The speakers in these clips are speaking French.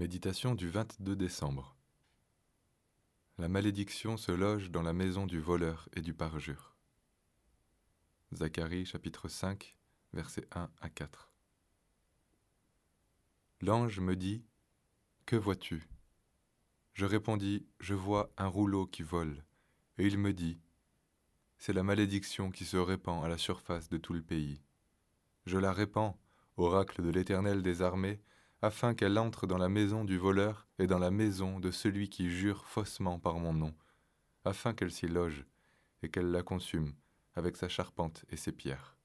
Méditation du 22 décembre. La malédiction se loge dans la maison du voleur et du parjure. Zacharie chapitre 5 versets 1 à 4. L'ange me dit Que vois-tu? Je répondis Je vois un rouleau qui vole. Et il me dit C'est la malédiction qui se répand à la surface de tout le pays. Je la répands, oracle de l'Éternel des armées, afin qu'elle entre dans la maison du voleur et dans la maison de celui qui jure faussement par mon nom, afin qu'elle s'y loge et qu'elle la consume avec sa charpente et ses pierres.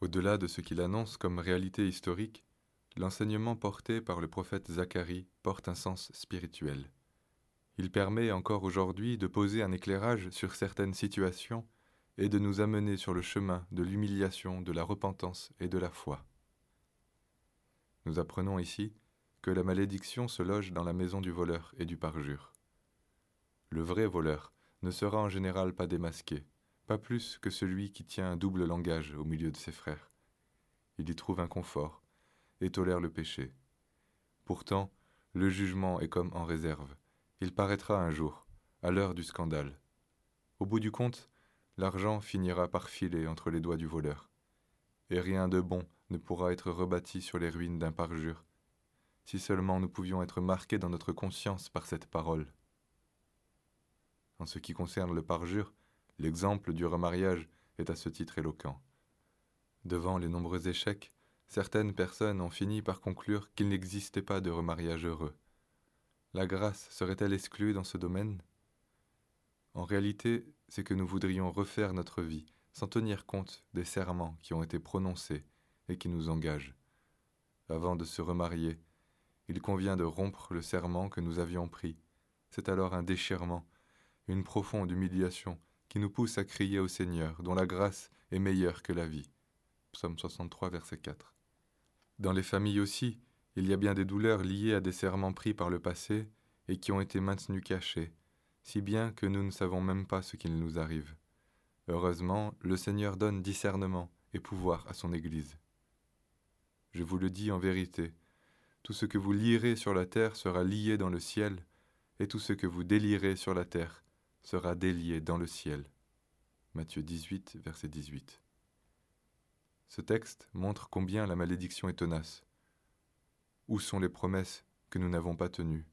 Au-delà de ce qu'il annonce comme réalité historique, l'enseignement porté par le prophète Zacharie porte un sens spirituel. Il permet encore aujourd'hui de poser un éclairage sur certaines situations et de nous amener sur le chemin de l'humiliation, de la repentance et de la foi. Nous apprenons ici que la malédiction se loge dans la maison du voleur et du parjure. Le vrai voleur ne sera en général pas démasqué, pas plus que celui qui tient un double langage au milieu de ses frères. Il y trouve un confort et tolère le péché. Pourtant, le jugement est comme en réserve. Il paraîtra un jour, à l'heure du scandale. Au bout du compte, l'argent finira par filer entre les doigts du voleur et rien de bon ne pourra être rebâti sur les ruines d'un parjure, si seulement nous pouvions être marqués dans notre conscience par cette parole. En ce qui concerne le parjure, l'exemple du remariage est à ce titre éloquent. Devant les nombreux échecs, certaines personnes ont fini par conclure qu'il n'existait pas de remariage heureux. La grâce serait-elle exclue dans ce domaine? En réalité, c'est que nous voudrions refaire notre vie sans tenir compte des serments qui ont été prononcés et qui nous engagent. Avant de se remarier, il convient de rompre le serment que nous avions pris. C'est alors un déchirement, une profonde humiliation qui nous pousse à crier au Seigneur, dont la grâce est meilleure que la vie. Psaume 63, verset 4. Dans les familles aussi, il y a bien des douleurs liées à des serments pris par le passé et qui ont été maintenus cachés, si bien que nous ne savons même pas ce qu'il nous arrive. Heureusement, le Seigneur donne discernement et pouvoir à son Église. Je vous le dis en vérité, tout ce que vous lirez sur la terre sera lié dans le ciel, et tout ce que vous délirez sur la terre sera délié dans le ciel. Matthieu 18, verset 18. Ce texte montre combien la malédiction est tenace. Où sont les promesses que nous n'avons pas tenues?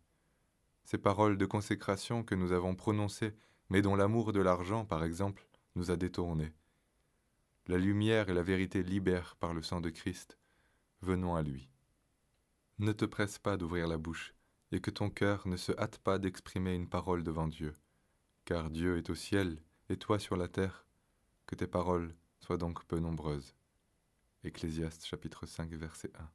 Ces paroles de consécration que nous avons prononcées, mais dont l'amour de l'argent, par exemple, nous a détournés. La lumière et la vérité libèrent par le sang de Christ. Venons à lui. Ne te presse pas d'ouvrir la bouche, et que ton cœur ne se hâte pas d'exprimer une parole devant Dieu, car Dieu est au ciel, et toi sur la terre, que tes paroles soient donc peu nombreuses. Ecclésiaste chapitre 5 verset 1.